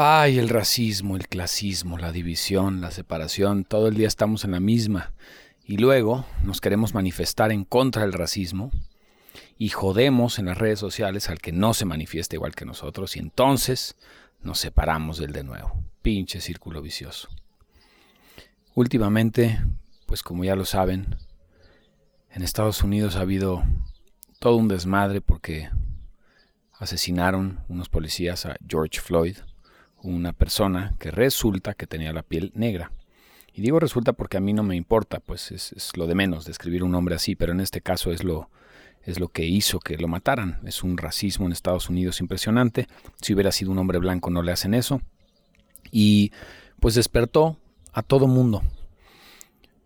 Ay, el racismo, el clasismo, la división, la separación, todo el día estamos en la misma. Y luego nos queremos manifestar en contra del racismo y jodemos en las redes sociales al que no se manifiesta igual que nosotros y entonces nos separamos del de nuevo. Pinche círculo vicioso. Últimamente, pues como ya lo saben, en Estados Unidos ha habido todo un desmadre porque asesinaron unos policías a George Floyd, una persona que resulta que tenía la piel negra. Y digo resulta porque a mí no me importa, pues es, lo de menos describir un hombre así, pero en este caso es lo, es lo que hizo que lo mataran. Es un racismo en Estados Unidos impresionante. Si hubiera sido un hombre blanco no le hacen eso. Y pues despertó a todo mundo.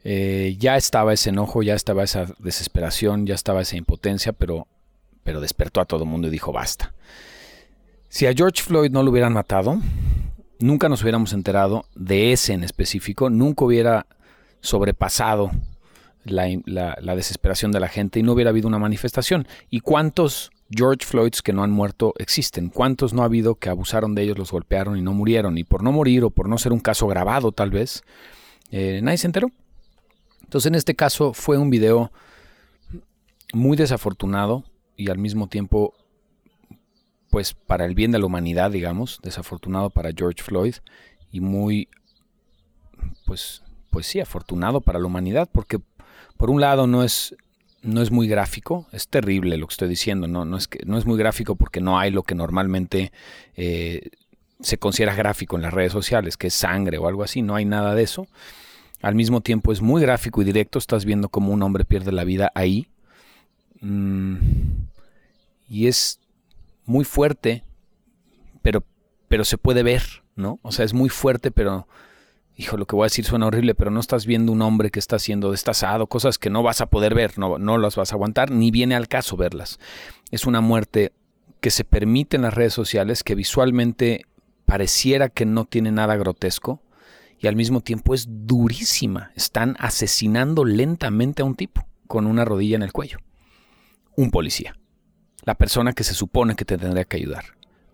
Eh, ya estaba ese enojo, ya estaba esa desesperación, ya estaba esa impotencia, pero, pero despertó a todo mundo y dijo basta. Si a George Floyd no lo hubieran matado, nunca nos hubiéramos enterado de ese en específico, nunca hubiera sobrepasado la, desesperación de la gente y no hubiera habido una manifestación. ¿Y cuántos George Floyds que no han muerto existen? ¿Cuántos no ha habido que abusaron de ellos, los golpearon y no murieron? Y por no morir o por no ser un caso grabado tal vez, eh, nadie se enteró. Entonces en este caso fue un video muy desafortunado y al mismo tiempo pues para el bien de la humanidad, digamos, desafortunado para George Floyd y muy, pues, pues sí, afortunado para la humanidad, porque por un lado no es, no es muy gráfico, es terrible lo que estoy diciendo, no, no, es, que, no es muy gráfico porque no hay lo que normalmente eh, se considera gráfico en las redes sociales, que es sangre o algo así, no hay nada de eso. Al mismo tiempo es muy gráfico y directo, estás viendo cómo un hombre pierde la vida ahí. Mm, y es muy fuerte, pero, pero se puede ver, ¿no? O sea, es muy fuerte, pero, hijo, lo que voy a decir suena horrible, pero no estás viendo un hombre que está siendo destazado, cosas que no vas a poder ver, no, no las vas a aguantar, ni viene al caso verlas. Es una muerte que se permite en las redes sociales, que visualmente pareciera que no tiene nada grotesco, y al mismo tiempo es durísima. Están asesinando lentamente a un tipo con una rodilla en el cuello. Un policía la persona que se supone que te tendría que ayudar.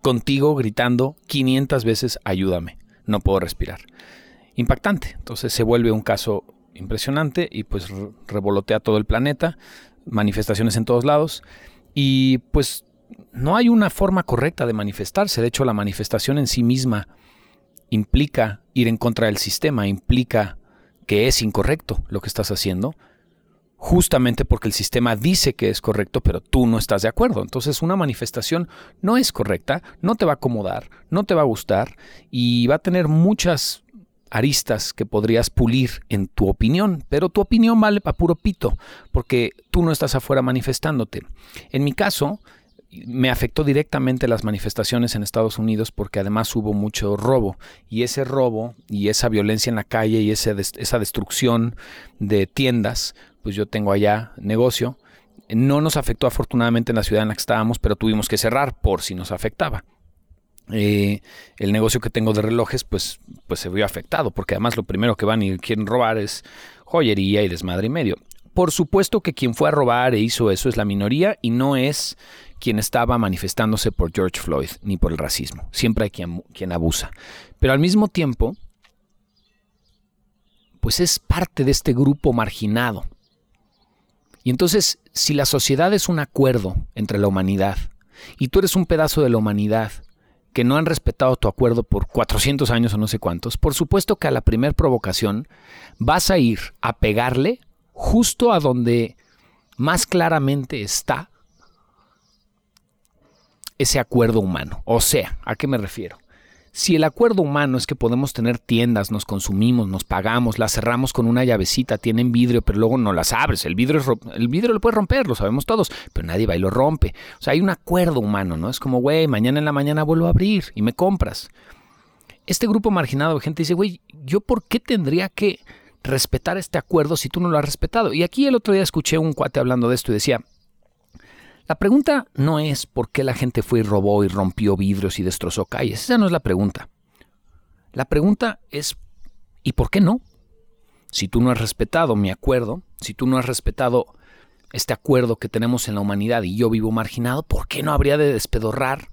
Contigo gritando 500 veces, ayúdame, no puedo respirar. Impactante. Entonces se vuelve un caso impresionante y pues revolotea todo el planeta, manifestaciones en todos lados y pues no hay una forma correcta de manifestarse. De hecho, la manifestación en sí misma implica ir en contra del sistema, implica que es incorrecto lo que estás haciendo justamente porque el sistema dice que es correcto, pero tú no estás de acuerdo. Entonces una manifestación no es correcta, no te va a acomodar, no te va a gustar y va a tener muchas aristas que podrías pulir en tu opinión, pero tu opinión vale para puro pito, porque tú no estás afuera manifestándote. En mi caso, me afectó directamente las manifestaciones en Estados Unidos porque además hubo mucho robo y ese robo y esa violencia en la calle y esa destrucción de tiendas pues yo tengo allá negocio. No nos afectó afortunadamente en la ciudad en la que estábamos, pero tuvimos que cerrar por si nos afectaba. Eh, el negocio que tengo de relojes, pues, pues se vio afectado, porque además lo primero que van y quieren robar es joyería y desmadre y medio. Por supuesto que quien fue a robar e hizo eso es la minoría y no es quien estaba manifestándose por George Floyd ni por el racismo. Siempre hay quien, quien abusa. Pero al mismo tiempo, pues es parte de este grupo marginado y entonces, si la sociedad es un acuerdo entre la humanidad y tú eres un pedazo de la humanidad que no han respetado tu acuerdo por 400 años o no sé cuántos, por supuesto que a la primer provocación vas a ir a pegarle justo a donde más claramente está ese acuerdo humano. O sea, ¿a qué me refiero? Si el acuerdo humano es que podemos tener tiendas, nos consumimos, nos pagamos, las cerramos con una llavecita, tienen vidrio, pero luego no las abres. El vidrio, el vidrio lo puedes romper, lo sabemos todos, pero nadie va y lo rompe. O sea, hay un acuerdo humano, ¿no? Es como, güey, mañana en la mañana vuelvo a abrir y me compras. Este grupo marginado de gente dice, güey, ¿yo por qué tendría que respetar este acuerdo si tú no lo has respetado? Y aquí el otro día escuché un cuate hablando de esto y decía, la pregunta no es por qué la gente fue y robó y rompió vidrios y destrozó calles. Esa no es la pregunta. La pregunta es ¿y por qué no? Si tú no has respetado mi acuerdo, si tú no has respetado este acuerdo que tenemos en la humanidad y yo vivo marginado, ¿por qué no habría de despedorrar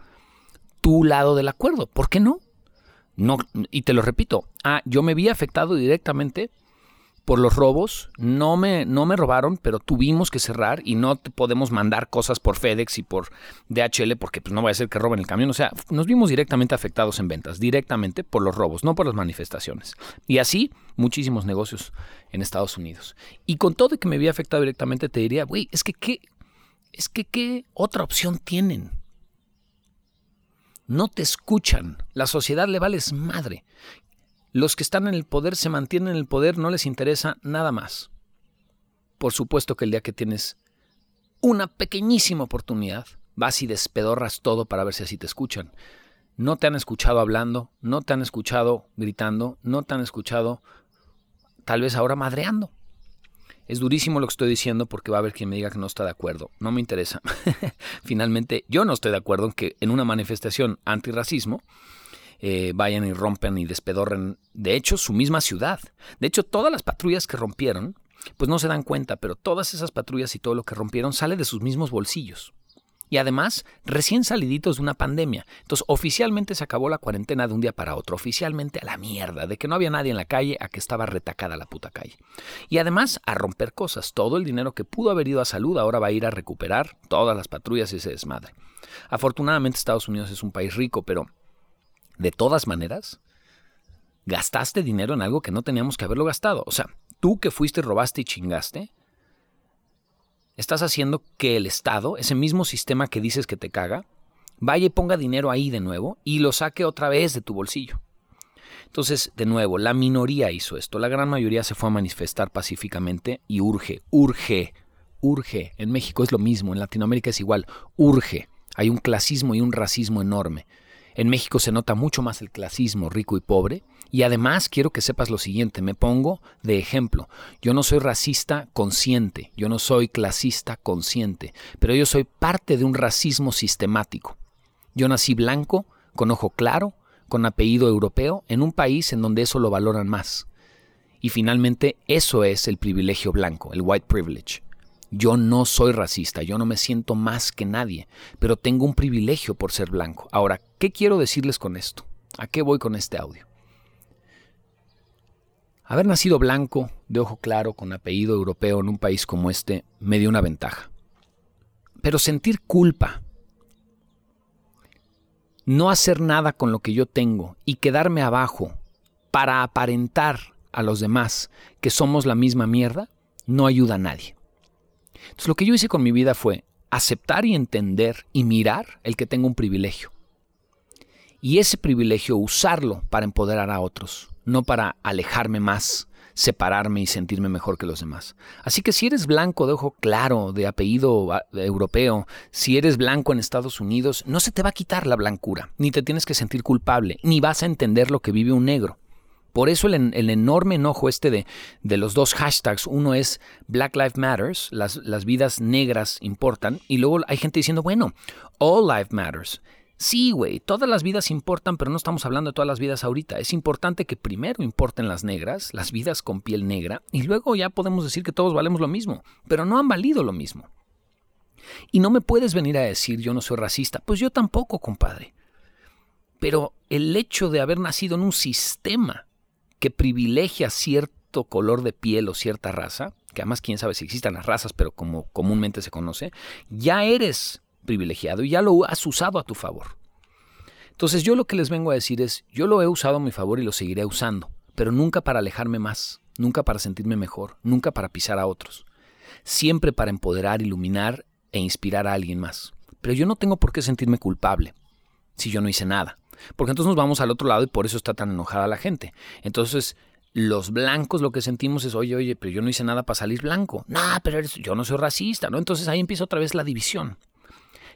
tu lado del acuerdo? ¿Por qué no? No, y te lo repito, ah, yo me vi afectado directamente por los robos. No me, no me robaron, pero tuvimos que cerrar y no podemos mandar cosas por FedEx y por DHL porque pues, no va a ser que roben el camión. O sea, nos vimos directamente afectados en ventas, directamente por los robos, no por las manifestaciones. Y así muchísimos negocios en Estados Unidos. Y con todo que me vi afectado directamente, te diría, güey, es que qué, es que qué otra opción tienen no te escuchan. La sociedad le vales madre. Los que están en el poder se mantienen en el poder, no les interesa nada más. Por supuesto que el día que tienes una pequeñísima oportunidad, vas y despedorras todo para ver si así te escuchan. No te han escuchado hablando, no te han escuchado gritando, no te han escuchado tal vez ahora madreando. Es durísimo lo que estoy diciendo porque va a haber quien me diga que no está de acuerdo. No me interesa. Finalmente, yo no estoy de acuerdo en que en una manifestación antirracismo eh, vayan y rompen y despedorren, de hecho, su misma ciudad. De hecho, todas las patrullas que rompieron, pues no se dan cuenta, pero todas esas patrullas y todo lo que rompieron sale de sus mismos bolsillos. Y además, recién saliditos de una pandemia. Entonces, oficialmente se acabó la cuarentena de un día para otro. Oficialmente a la mierda, de que no había nadie en la calle a que estaba retacada la puta calle. Y además, a romper cosas. Todo el dinero que pudo haber ido a salud ahora va a ir a recuperar todas las patrullas y ese desmadre. Afortunadamente, Estados Unidos es un país rico, pero de todas maneras, gastaste dinero en algo que no teníamos que haberlo gastado. O sea, tú que fuiste, robaste y chingaste, estás haciendo que el Estado, ese mismo sistema que dices que te caga, vaya y ponga dinero ahí de nuevo y lo saque otra vez de tu bolsillo. Entonces, de nuevo, la minoría hizo esto, la gran mayoría se fue a manifestar pacíficamente y urge, urge, urge. En México es lo mismo, en Latinoamérica es igual, urge. Hay un clasismo y un racismo enorme. En México se nota mucho más el clasismo rico y pobre. Y además quiero que sepas lo siguiente, me pongo de ejemplo. Yo no soy racista consciente, yo no soy clasista consciente, pero yo soy parte de un racismo sistemático. Yo nací blanco, con ojo claro, con apellido europeo, en un país en donde eso lo valoran más. Y finalmente eso es el privilegio blanco, el white privilege. Yo no soy racista, yo no me siento más que nadie, pero tengo un privilegio por ser blanco. Ahora, ¿qué quiero decirles con esto? ¿A qué voy con este audio? Haber nacido blanco, de ojo claro, con apellido europeo en un país como este, me dio una ventaja. Pero sentir culpa, no hacer nada con lo que yo tengo y quedarme abajo para aparentar a los demás que somos la misma mierda, no ayuda a nadie. Entonces lo que yo hice con mi vida fue aceptar y entender y mirar el que tengo un privilegio. Y ese privilegio usarlo para empoderar a otros, no para alejarme más, separarme y sentirme mejor que los demás. Así que si eres blanco de ojo claro, de apellido ah, europeo, si eres blanco en Estados Unidos, no se te va a quitar la blancura, ni te tienes que sentir culpable, ni vas a entender lo que vive un negro. Por eso el, enorme enojo este de, los dos hashtags, uno es Black Lives Matters, las, las vidas negras importan, y luego hay gente diciendo, bueno, All Lives Matters. Sí, güey, todas las vidas importan, pero no estamos hablando de todas las vidas ahorita. Es importante que primero importen las negras, las vidas con piel negra, y luego ya podemos decir que todos valemos lo mismo, pero no han valido lo mismo. Y no me puedes venir a decir yo no soy racista, pues yo tampoco, compadre. Pero el hecho de haber nacido en un sistema que privilegia cierto color de piel o cierta raza, que además quién sabe si existan las razas, pero como comúnmente se conoce, ya eres privilegiado y ya lo has usado a tu favor. Entonces yo lo que les vengo a decir es, yo lo he usado a mi favor y lo seguiré usando, pero nunca para alejarme más, nunca para sentirme mejor, nunca para pisar a otros, siempre para empoderar, iluminar e inspirar a alguien más. Pero yo no tengo por qué sentirme culpable si yo no hice nada. Porque entonces nos vamos al otro lado y por eso está tan enojada la gente. Entonces, los blancos lo que sentimos es, oye, oye, pero yo no hice nada para salir blanco. No, pero yo no soy racista, ¿no? Entonces ahí empieza otra vez la división.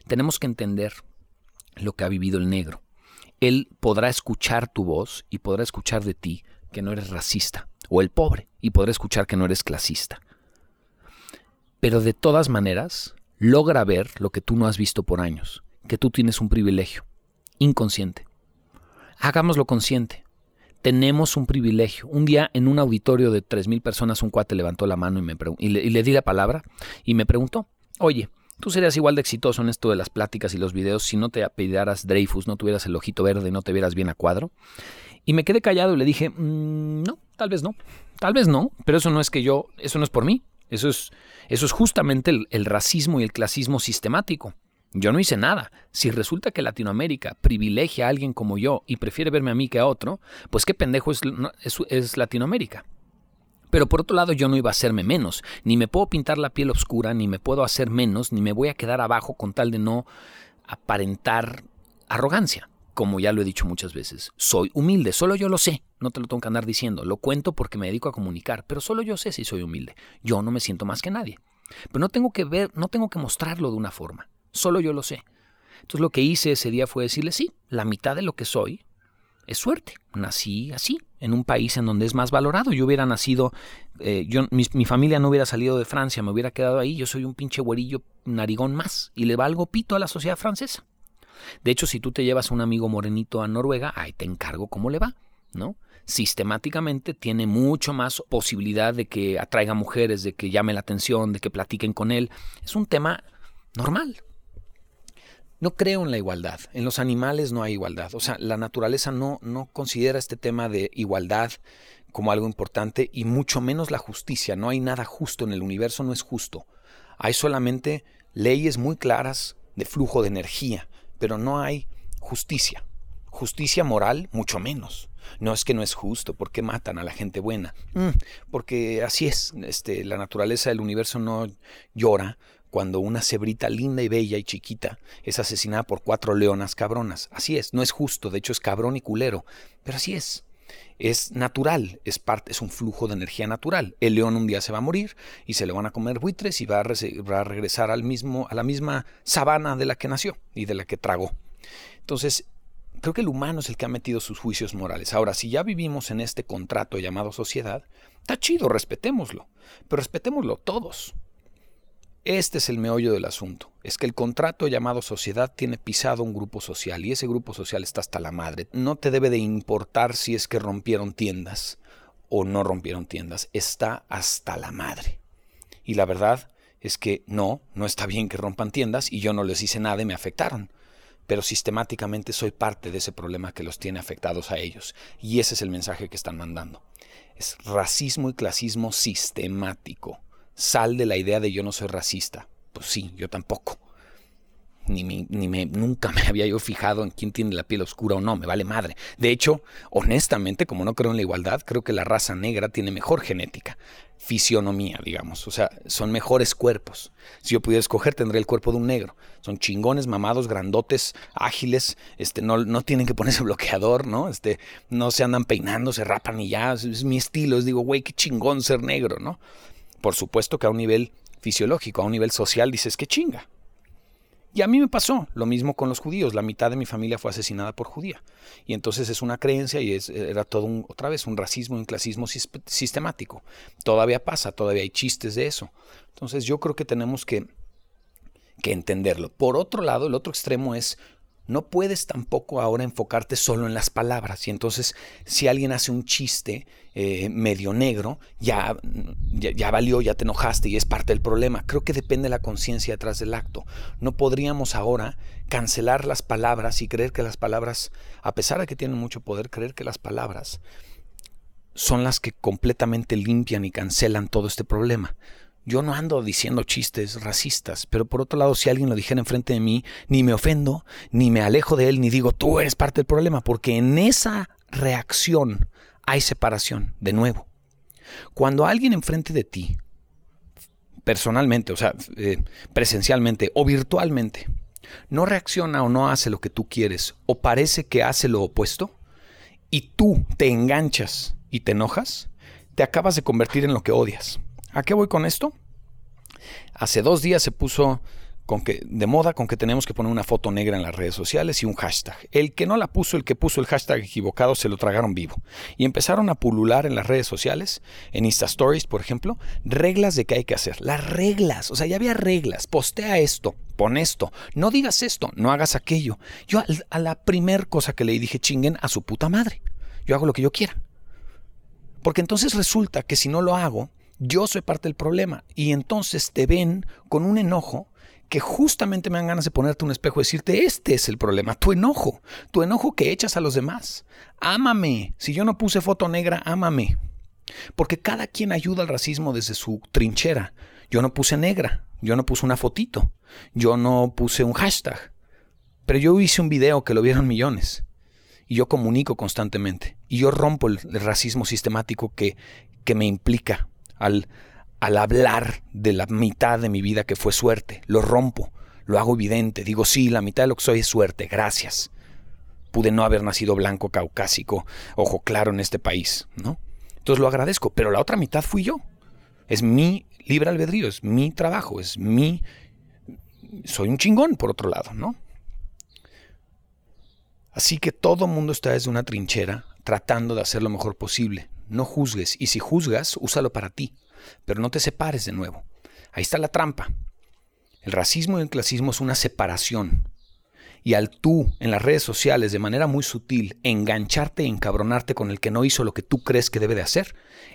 Tenemos que entender lo que ha vivido el negro. Él podrá escuchar tu voz y podrá escuchar de ti que no eres racista. O el pobre y podrá escuchar que no eres clasista. Pero de todas maneras, logra ver lo que tú no has visto por años, que tú tienes un privilegio inconsciente hagámoslo consciente. Tenemos un privilegio. Un día en un auditorio de 3.000 personas un cuate levantó la mano y, me y, le, y le di la palabra y me preguntó, oye, tú serías igual de exitoso en esto de las pláticas y los videos si no te apellidaras Dreyfus, no tuvieras el ojito verde, no te vieras bien a cuadro. Y me quedé callado y le dije, mm, no, tal vez no, tal vez no, pero eso no es que yo, eso no es por mí, eso es, eso es justamente el, racismo y el clasismo sistemático. Yo no hice nada. Si resulta que Latinoamérica privilegia a alguien como yo y prefiere verme a mí que a otro, pues qué pendejo es, Latinoamérica. Pero por otro lado, yo no iba a hacerme menos. Ni me puedo pintar la piel oscura, ni me puedo hacer menos, ni me voy a quedar abajo con tal de no aparentar arrogancia como ya lo he dicho muchas veces, soy humilde, solo yo lo sé, no te lo tengo que andar diciendo, lo cuento porque me dedico a comunicar, pero solo yo sé si soy humilde, yo no me siento más que nadie. Pero no tengo que ver, no tengo que mostrarlo de una forma, solo yo lo sé. Entonces lo que hice ese día fue decirle, sí, la mitad de lo que soy es suerte, nací así, en un país en donde es más valorado, yo hubiera nacido, eh, yo, mi, mi, familia no hubiera salido de Francia, me hubiera quedado ahí, yo soy un pinche güerillo narigón más y le valgo pito a la sociedad francesa. De hecho, si tú te llevas a un amigo morenito a Noruega, ahí te encargo cómo le va, ¿no? Sistemáticamente tiene mucho más posibilidad de que atraiga mujeres, de que llame la atención, de que platiquen con él. Es un tema normal. No creo en la igualdad. En los animales no hay igualdad. O sea, la naturaleza no, no considera este tema de igualdad como algo importante y mucho menos la justicia. No hay nada justo en el universo, no es justo. Hay solamente leyes muy claras de flujo de energía pero no hay justicia. Justicia moral, mucho menos. No es que no es justo, porque matan a la gente buena. Mm, porque así es, este, la naturaleza del universo no llora cuando una cebrita linda y bella y chiquita es asesinada por cuatro leonas cabronas. Así es, no es justo, de hecho es cabrón y culero, pero así es. Es natural, es parte, es un flujo de energía natural. El león un día se va a morir y se le van a comer buitres y va a, va a regresar al mismo, a la misma sabana de la que nació y de la que tragó. Entonces, creo que el humano es el que ha metido sus juicios morales. Ahora, si ya vivimos en este contrato llamado sociedad, está chido, respetémoslo, pero respetémoslo todos. Este es el meollo del asunto. Es que el contrato llamado sociedad tiene pisado un grupo social y ese grupo social está hasta la madre. No te debe de importar si es que rompieron tiendas o no rompieron tiendas. Está hasta la madre. Y la verdad es que no, no está bien que rompan tiendas y yo no les hice nada y me afectaron. Pero sistemáticamente soy parte de ese problema que los tiene afectados a ellos. Y ese es el mensaje que están mandando. Es racismo y clasismo sistemático sal de la idea de yo no soy racista. Pues sí, yo tampoco. Ni, ni me, nunca me había yo fijado en quién tiene la piel oscura o no, me vale madre. De hecho, honestamente, como no creo en la igualdad, creo que la raza negra tiene mejor genética, fisionomía, digamos. O sea, son mejores cuerpos. Si yo pudiera escoger, tendría el cuerpo de un negro. Son chingones, mamados, grandotes, ágiles, este, no, no tienen que ponerse bloqueador, ¿no? Este, no se andan peinando, se rapan y ya. Es mi estilo. Es digo, güey, qué chingón ser negro, ¿no? Por supuesto que a un nivel fisiológico, a un nivel social, dices que chinga. Y a mí me pasó lo mismo con los judíos. La mitad de mi familia fue asesinada por judía. Y entonces es una creencia y es, era todo un, otra vez un racismo un clasismo sistemático. Todavía pasa, todavía hay chistes de eso. Entonces yo creo que tenemos que, que entenderlo. Por otro lado, el otro extremo es no puedes tampoco ahora enfocarte solo en las palabras. Y entonces, si alguien hace un chiste eh, medio negro, ya, ya, valió, ya te enojaste y es parte del problema. Creo que depende de la conciencia detrás del acto. No podríamos ahora cancelar las palabras y creer que las palabras, a pesar de que tienen mucho poder, creer que las palabras son las que completamente limpian y cancelan todo este problema. Yo no ando diciendo chistes racistas, pero por otro lado, si alguien lo dijera enfrente de mí, ni me ofendo, ni me alejo de él, ni digo, tú eres parte del problema, porque en esa reacción hay separación, de nuevo. Cuando alguien enfrente de ti, personalmente, o sea, eh, presencialmente o virtualmente, no reacciona o no hace lo que tú quieres, o parece que hace lo opuesto, y tú te enganchas y te enojas, te acabas de convertir en lo que odias. ¿A qué voy con esto? Hace dos días se puso con que, de moda con que tenemos que poner una foto negra en las redes sociales y un hashtag. El que no la puso, el que puso el hashtag equivocado, se lo tragaron vivo. Y empezaron a pulular en las redes sociales, en Insta Stories, por ejemplo, reglas de qué hay que hacer. Las reglas, o sea, ya había reglas. Postea esto, pon esto, no digas esto, no hagas aquello. Yo a, la primer cosa que le dije, chinguen a su puta madre. Yo hago lo que yo quiera. Porque entonces resulta que si no lo hago, yo soy parte del problema. Y entonces te ven con un enojo que justamente me dan ganas de ponerte un espejo y decirte, este es el problema, tu enojo, tu enojo que echas a los demás. Ámame. Si yo no puse foto negra, ámame. Porque cada quien ayuda al racismo desde su trinchera. Yo no puse negra, yo no puse una fotito, yo no puse un hashtag. Pero yo hice un video que lo vieron millones. Y yo comunico constantemente. Y yo rompo el, racismo sistemático que, que me implica al, al hablar de la mitad de mi vida que fue suerte. Lo rompo, lo hago evidente. Digo, sí, la mitad de lo que soy es suerte. Gracias. Pude no haber nacido blanco, caucásico, ojo claro en este país, ¿no? Entonces lo agradezco, pero la otra mitad fui yo. Es mi libre albedrío, es mi trabajo, es mi... Soy un chingón, por otro lado, ¿no? Así que todo mundo está desde una trinchera tratando de hacer lo mejor posible. No juzgues, y si juzgas, úsalo para ti, pero no te separes de nuevo. Ahí está la trampa. El racismo y el clasismo es una separación y al tú en las redes sociales de manera muy sutil engancharte e encabronarte con el que no hizo lo que tú crees que debe de hacer,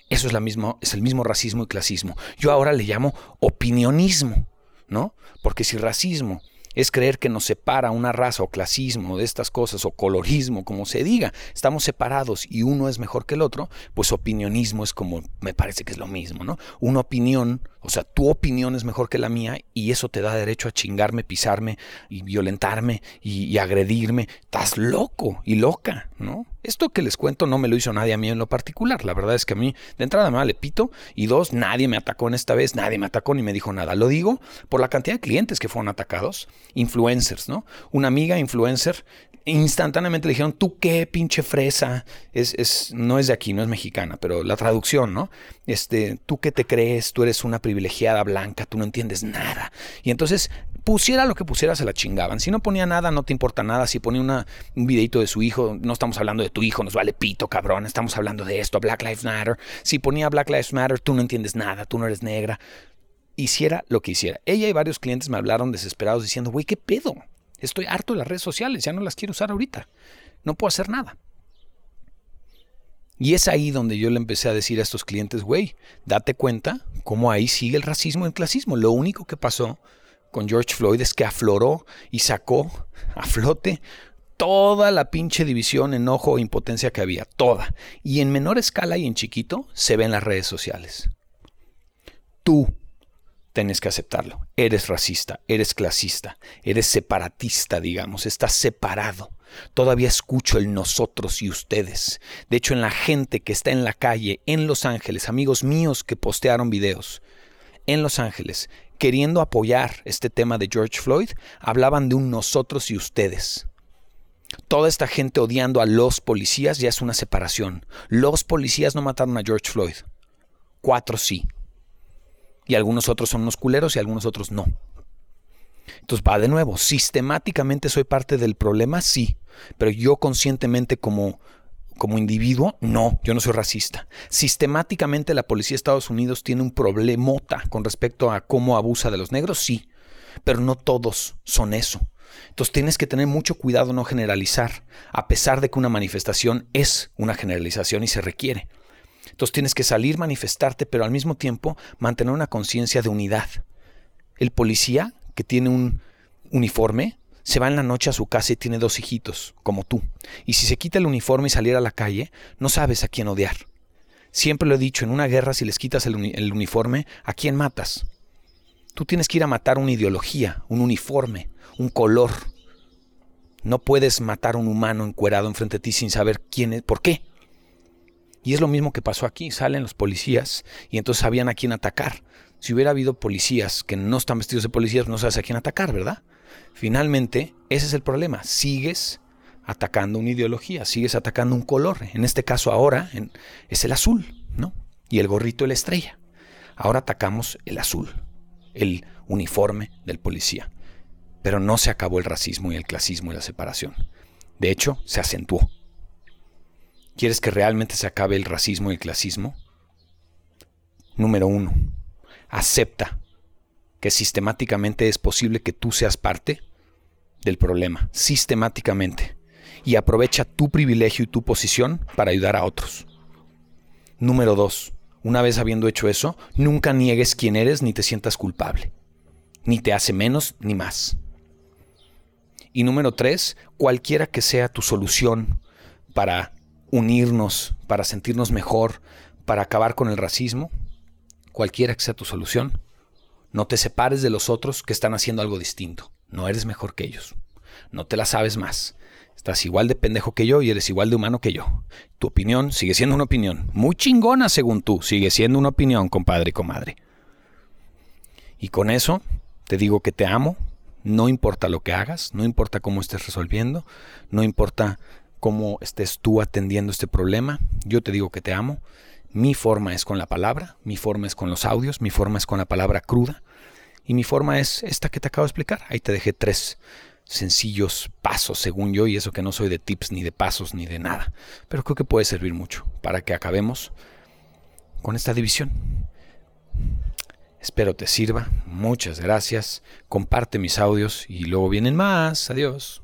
eso es, la es el mismo racismo y clasismo. Yo ahora le llamo opinionismo, ¿no? Porque si racismo es creer que nos separa una raza o clasismo de estas cosas o colorismo, como se diga, estamos separados y uno es mejor que el otro, pues opinionismo es como, me parece que es lo mismo, ¿no? Una opinión, o sea, tu opinión es mejor que la mía y eso te da derecho a chingarme, pisarme y violentarme y, agredirme. Estás loco y loca, ¿no? Esto que les cuento no me lo hizo nadie a mí en lo particular. La verdad es que a mí, de entrada, me le pito. Y dos, nadie me atacó en esta vez. Nadie me atacó ni me dijo nada. Lo digo por la cantidad de clientes que fueron atacados. Influencers, ¿no? Una amiga influencer instantáneamente le dijeron, tú qué pinche fresa. Es, es, no es de aquí, no es mexicana, pero la traducción, ¿no? Este, tú qué te crees, tú eres una privilegiada blanca, tú no entiendes nada. Y entonces pusiera lo que pusiera, se la chingaban. Si no ponía nada, no te importa nada. Si ponía un videito de su hijo, no estamos hablando de tu hijo, nos vale pito, cabrón. Estamos hablando de esto, Black Lives Matter. Si ponía Black Lives Matter, tú no entiendes nada, tú no eres negra. Hiciera lo que hiciera. Ella y varios clientes me hablaron desesperados diciendo, güey, ¿qué pedo? Estoy harto de las redes sociales, ya no las quiero usar ahorita. No puedo hacer nada. Y es ahí donde yo le empecé a decir a estos clientes, güey, date cuenta cómo ahí sigue el racismo y el clasismo. Lo único que pasó con George Floyd es que afloró y sacó a flote toda la pinche división, enojo e impotencia que había, toda. Y en menor escala y en chiquito se ve en las redes sociales. Tú tienes que aceptarlo. Eres racista, eres clasista, eres separatista, digamos, estás separado. Todavía escucho el nosotros y ustedes. De hecho, en la gente que está en la calle, en Los Ángeles, amigos míos que postearon videos, en Los Ángeles, queriendo apoyar este tema de George Floyd, hablaban de un nosotros y ustedes. Toda esta gente odiando a los policías ya es una separación. Los policías no mataron a George Floyd. Cuatro sí. Y algunos otros son unos culeros y algunos otros no. Entonces va de nuevo, sistemáticamente soy parte del problema, sí, pero yo conscientemente como como individuo, no, yo no soy racista. Sistemáticamente la policía de Estados Unidos tiene un problemota con respecto a cómo abusa de los negros, sí, pero no todos son eso. Entonces tienes que tener mucho cuidado no generalizar, a pesar de que una manifestación es una generalización y se requiere. Entonces tienes que salir, manifestarte, pero al mismo tiempo mantener una conciencia de unidad. El policía que tiene un uniforme se va en la noche a su casa y tiene dos hijitos, como tú. Y si se quita el uniforme y saliera a la calle, no sabes a quién odiar. Siempre lo he dicho, en una guerra si les quitas el, uniforme, ¿a quién matas? Tú tienes que ir a matar una ideología, un uniforme, un color. No puedes matar a un humano encuerado enfrente de ti sin saber quién es, por qué. Y es lo mismo que pasó aquí. Salen los policías y entonces sabían a quién atacar. Si hubiera habido policías que no están vestidos de policías, no sabes a quién atacar, ¿verdad? Finalmente, ese es el problema. Sigues atacando una ideología, sigues atacando un color. En este caso ahora es el azul, ¿no? Y el gorrito la estrella. Ahora atacamos el azul, el uniforme del policía. Pero no se acabó el racismo y el clasismo y la separación. De hecho, se acentuó. ¿Quieres que realmente se acabe el racismo y el clasismo? Número uno, acepta que sistemáticamente es posible que tú seas parte del problema, sistemáticamente, y aprovecha tu privilegio y tu posición para ayudar a otros. Número dos, una vez habiendo hecho eso, nunca niegues quién eres ni te sientas culpable. ni te hace menos ni más. Y número tres, cualquiera que sea tu solución para unirnos, para sentirnos mejor, para acabar con el racismo, cualquiera que sea tu solución, no te separes de los otros que están haciendo algo distinto. No eres mejor que ellos. No te la sabes más. Estás igual de pendejo que yo y eres igual de humano que yo. Tu opinión sigue siendo una opinión. Muy chingona según tú. Sigue siendo una opinión, compadre y comadre. Y con eso te digo que te amo. No importa lo que hagas, no importa cómo estés resolviendo, no importa cómo estés tú atendiendo este problema. Yo te digo que te amo. Mi forma es con la palabra, mi forma es con los audios, mi forma es con la palabra cruda y mi forma es esta que te acabo de explicar. Ahí te dejé tres sencillos pasos, según yo, y eso que no soy de tips ni de pasos ni de nada. Pero creo que puede servir mucho para que acabemos con esta división. Espero te sirva. Muchas gracias. Comparte mis audios y luego vienen más. Adiós.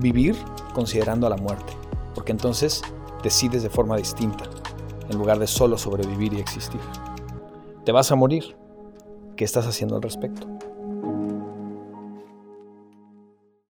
vivir considerando a la muerte, porque entonces decides de forma distinta, en lugar de solo sobrevivir y existir. Te vas a morir. ¿Qué estás haciendo al respecto?